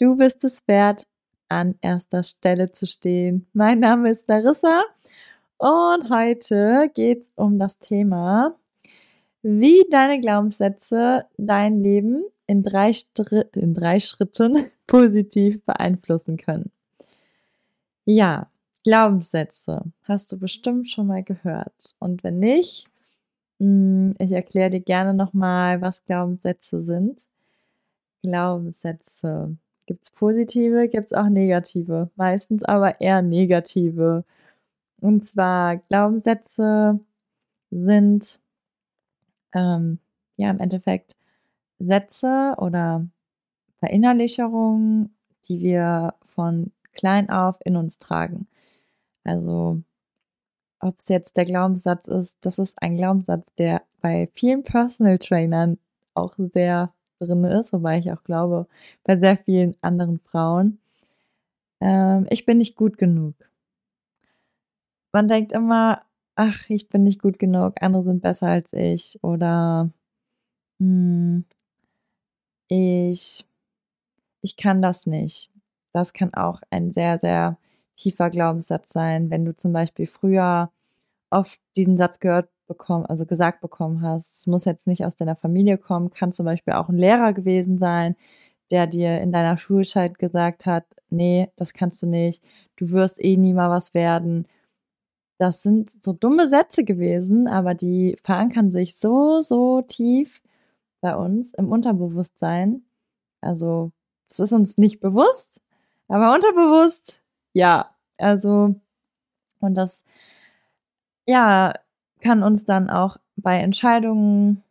Du bist es wert, an erster Stelle zu stehen. Mein Name ist Larissa und heute geht es um das Thema, wie deine Glaubenssätze dein Leben in drei, in drei Schritten positiv beeinflussen können. Ja, Glaubenssätze hast du bestimmt schon mal gehört. Und wenn nicht, hm, ich erkläre dir gerne nochmal, was Glaubenssätze sind. Glaubenssätze Gibt es positive, gibt es auch negative, meistens aber eher negative. Und zwar Glaubenssätze sind ähm, ja im Endeffekt Sätze oder Verinnerlicherungen, die wir von klein auf in uns tragen. Also ob es jetzt der Glaubenssatz ist, das ist ein Glaubenssatz, der bei vielen Personal Trainern auch sehr drin ist, wobei ich auch glaube, bei sehr vielen anderen Frauen. Ähm, ich bin nicht gut genug. Man denkt immer, ach, ich bin nicht gut genug, andere sind besser als ich oder hm, ich, ich kann das nicht. Das kann auch ein sehr, sehr tiefer Glaubenssatz sein, wenn du zum Beispiel früher oft diesen Satz gehört bekommen, also gesagt bekommen hast. Es muss jetzt nicht aus deiner Familie kommen, kann zum Beispiel auch ein Lehrer gewesen sein, der dir in deiner Schulzeit gesagt hat, nee, das kannst du nicht, du wirst eh nie mal was werden. Das sind so dumme Sätze gewesen, aber die verankern sich so, so tief bei uns im Unterbewusstsein. Also, es ist uns nicht bewusst, aber unterbewusst, ja. Also, und das, ja, kann uns dann auch bei Entscheidungen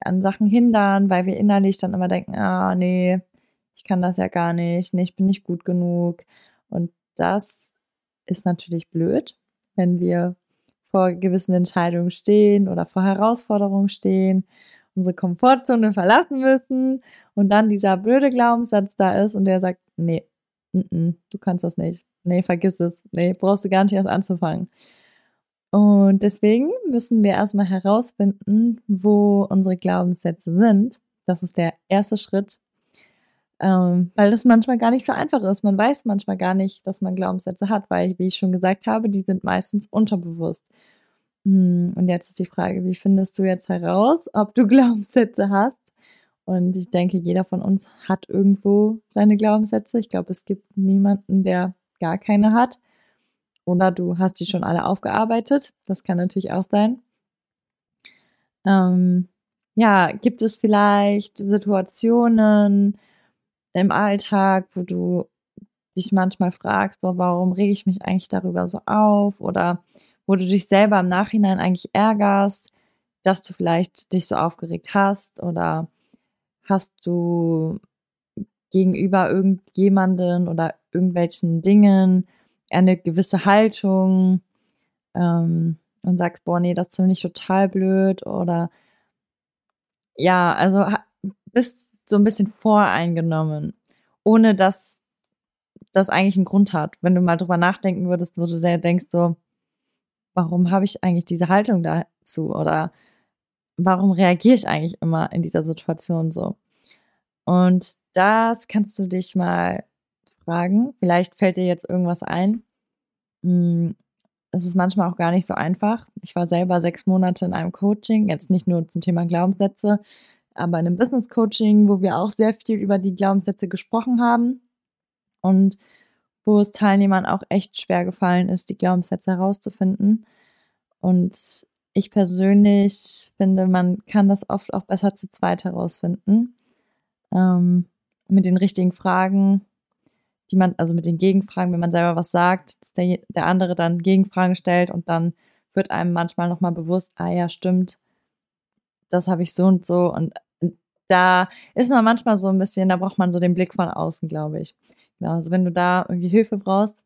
an Sachen hindern, weil wir innerlich dann immer denken, ah, nee, ich kann das ja gar nicht, nee, ich bin nicht gut genug. Und das ist natürlich blöd, wenn wir vor gewissen Entscheidungen stehen oder vor Herausforderungen stehen, unsere Komfortzone verlassen müssen und dann dieser blöde Glaubenssatz da ist und der sagt, nee, n -n, du kannst das nicht. Nee, vergiss es. Nee, brauchst du gar nicht erst anzufangen. Und deswegen müssen wir erstmal herausfinden, wo unsere Glaubenssätze sind. Das ist der erste Schritt, ähm, weil das manchmal gar nicht so einfach ist. Man weiß manchmal gar nicht, dass man Glaubenssätze hat, weil, wie ich schon gesagt habe, die sind meistens unterbewusst. Hm, und jetzt ist die Frage, wie findest du jetzt heraus, ob du Glaubenssätze hast? Und ich denke, jeder von uns hat irgendwo seine Glaubenssätze. Ich glaube, es gibt niemanden, der gar keine hat. Oder du hast die schon alle aufgearbeitet. Das kann natürlich auch sein. Ähm, ja, gibt es vielleicht Situationen im Alltag, wo du dich manchmal fragst, boah, warum rege ich mich eigentlich darüber so auf? Oder wo du dich selber im Nachhinein eigentlich ärgerst, dass du vielleicht dich so aufgeregt hast? Oder hast du gegenüber irgendjemanden oder irgendwelchen Dingen eine gewisse Haltung ähm, und sagst, boah, nee, das finde ich total blöd oder ja, also bist so ein bisschen voreingenommen, ohne dass das eigentlich einen Grund hat. Wenn du mal drüber nachdenken würdest, wo du sehr denkst so, warum habe ich eigentlich diese Haltung dazu oder warum reagiere ich eigentlich immer in dieser Situation so? Und das kannst du dich mal fragen. Vielleicht fällt dir jetzt irgendwas ein. Hm, es ist manchmal auch gar nicht so einfach. Ich war selber sechs Monate in einem Coaching, jetzt nicht nur zum Thema Glaubenssätze, aber in einem Business Coaching, wo wir auch sehr viel über die Glaubenssätze gesprochen haben. Und wo es Teilnehmern auch echt schwer gefallen ist, die Glaubenssätze herauszufinden. Und ich persönlich finde, man kann das oft auch besser zu zweit herausfinden. Ähm, mit den richtigen Fragen, die man, also mit den Gegenfragen, wenn man selber was sagt, dass der, der andere dann Gegenfragen stellt und dann wird einem manchmal nochmal bewusst, ah ja, stimmt, das habe ich so und so. Und da ist man manchmal so ein bisschen, da braucht man so den Blick von außen, glaube ich. Genau, also wenn du da irgendwie Hilfe brauchst,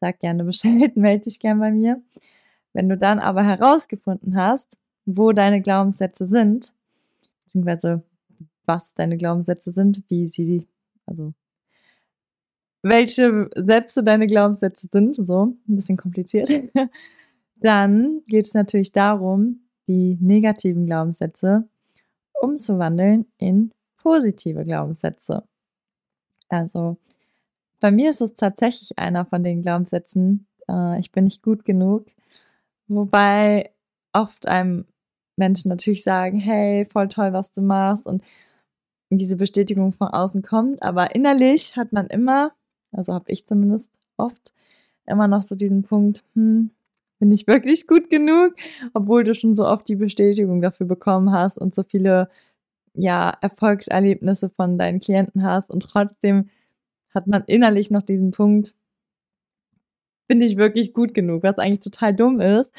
sag gerne Bescheid, melde dich gerne bei mir. Wenn du dann aber herausgefunden hast, wo deine Glaubenssätze sind, beziehungsweise was deine Glaubenssätze sind, wie sie, also welche Sätze deine Glaubenssätze sind, so ein bisschen kompliziert, dann geht es natürlich darum, die negativen Glaubenssätze umzuwandeln in positive Glaubenssätze. Also bei mir ist es tatsächlich einer von den Glaubenssätzen, äh, ich bin nicht gut genug, wobei oft einem Menschen natürlich sagen, hey, voll toll, was du machst und diese Bestätigung von außen kommt, aber innerlich hat man immer, also habe ich zumindest oft, immer noch so diesen Punkt, hm, bin ich wirklich gut genug, obwohl du schon so oft die Bestätigung dafür bekommen hast und so viele ja Erfolgserlebnisse von deinen Klienten hast und trotzdem hat man innerlich noch diesen Punkt, bin ich wirklich gut genug, was eigentlich total dumm ist.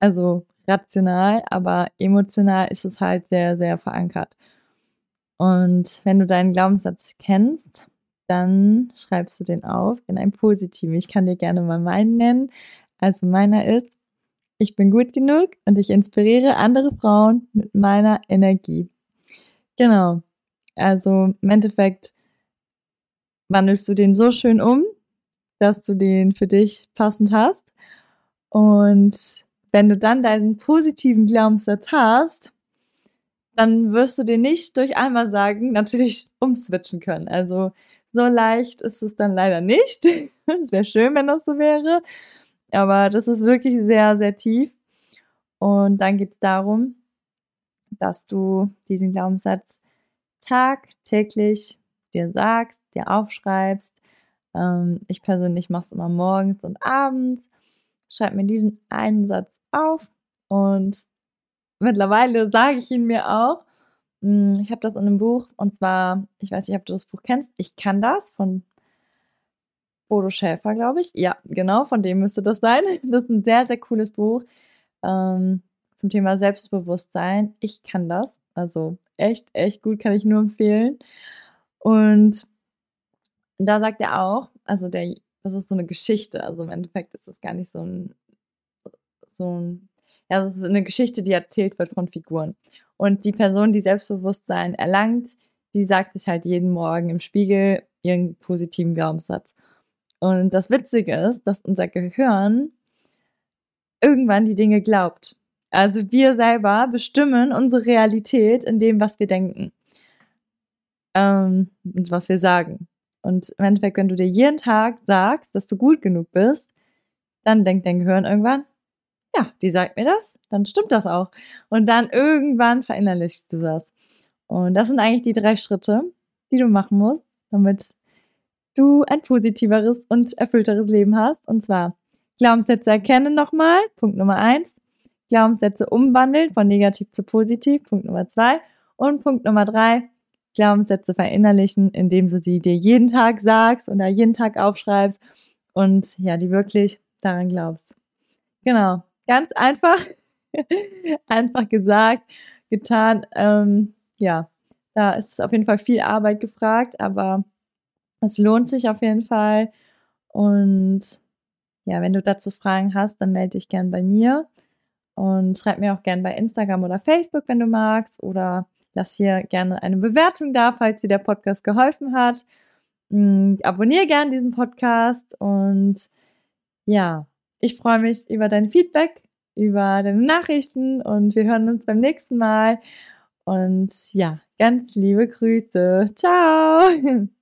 Also rational, aber emotional ist es halt sehr, sehr verankert. Und wenn du deinen Glaubenssatz kennst, dann schreibst du den auf in ein positiven. Ich kann dir gerne mal meinen nennen. Also meiner ist, ich bin gut genug und ich inspiriere andere Frauen mit meiner Energie. Genau. Also im Endeffekt wandelst du den so schön um, dass du den für dich passend hast. Und wenn du dann deinen positiven Glaubenssatz hast, dann wirst du den nicht durch einmal sagen natürlich umswitchen können. Also so leicht ist es dann leider nicht. Es wäre schön, wenn das so wäre. Aber das ist wirklich sehr, sehr tief. Und dann geht es darum, dass du diesen Glaubenssatz tagtäglich dir sagst, dir aufschreibst. Ähm, ich persönlich mache es immer morgens und abends. Schreib mir diesen einen Satz auf und mittlerweile sage ich ihn mir auch. Hm, ich habe das in einem Buch und zwar, ich weiß nicht, ob du das Buch kennst, Ich kann das von Bodo Schäfer, glaube ich. Ja, genau, von dem müsste das sein. Das ist ein sehr, sehr cooles Buch ähm, zum Thema Selbstbewusstsein. Ich kann das. Also echt, echt gut, kann ich nur empfehlen. Und da sagt er auch, also der, das ist so eine Geschichte. Also im Endeffekt ist das gar nicht so ein, so ein, ja, es ist eine Geschichte, die erzählt wird von Figuren. Und die Person, die Selbstbewusstsein erlangt, die sagt sich halt jeden Morgen im Spiegel ihren positiven Glaubenssatz. Und das Witzige ist, dass unser Gehirn irgendwann die Dinge glaubt. Also wir selber bestimmen unsere Realität in dem, was wir denken ähm, und was wir sagen. Und im Endeffekt, wenn du dir jeden Tag sagst, dass du gut genug bist, dann denkt dein Gehirn irgendwann, ja, die sagt mir das, dann stimmt das auch. Und dann irgendwann verinnerlichst du das. Und das sind eigentlich die drei Schritte, die du machen musst, damit du ein positiveres und erfüllteres Leben hast. Und zwar Glaubenssätze erkennen nochmal, Punkt Nummer eins. Glaubenssätze umwandeln von negativ zu positiv, Punkt Nummer zwei. Und Punkt Nummer drei, Glaubenssätze verinnerlichen, indem du sie dir jeden Tag sagst und da jeden Tag aufschreibst und ja, die wirklich daran glaubst. Genau, ganz einfach, einfach gesagt, getan. Ähm, ja, da ist auf jeden Fall viel Arbeit gefragt, aber es lohnt sich auf jeden Fall. Und ja, wenn du dazu Fragen hast, dann melde dich gern bei mir und schreib mir auch gern bei Instagram oder Facebook, wenn du magst, oder lass hier gerne eine Bewertung da, falls dir der Podcast geholfen hat. Mm, abonniere gern diesen Podcast und ja, ich freue mich über dein Feedback, über deine Nachrichten und wir hören uns beim nächsten Mal. Und ja, ganz liebe Grüße. Ciao!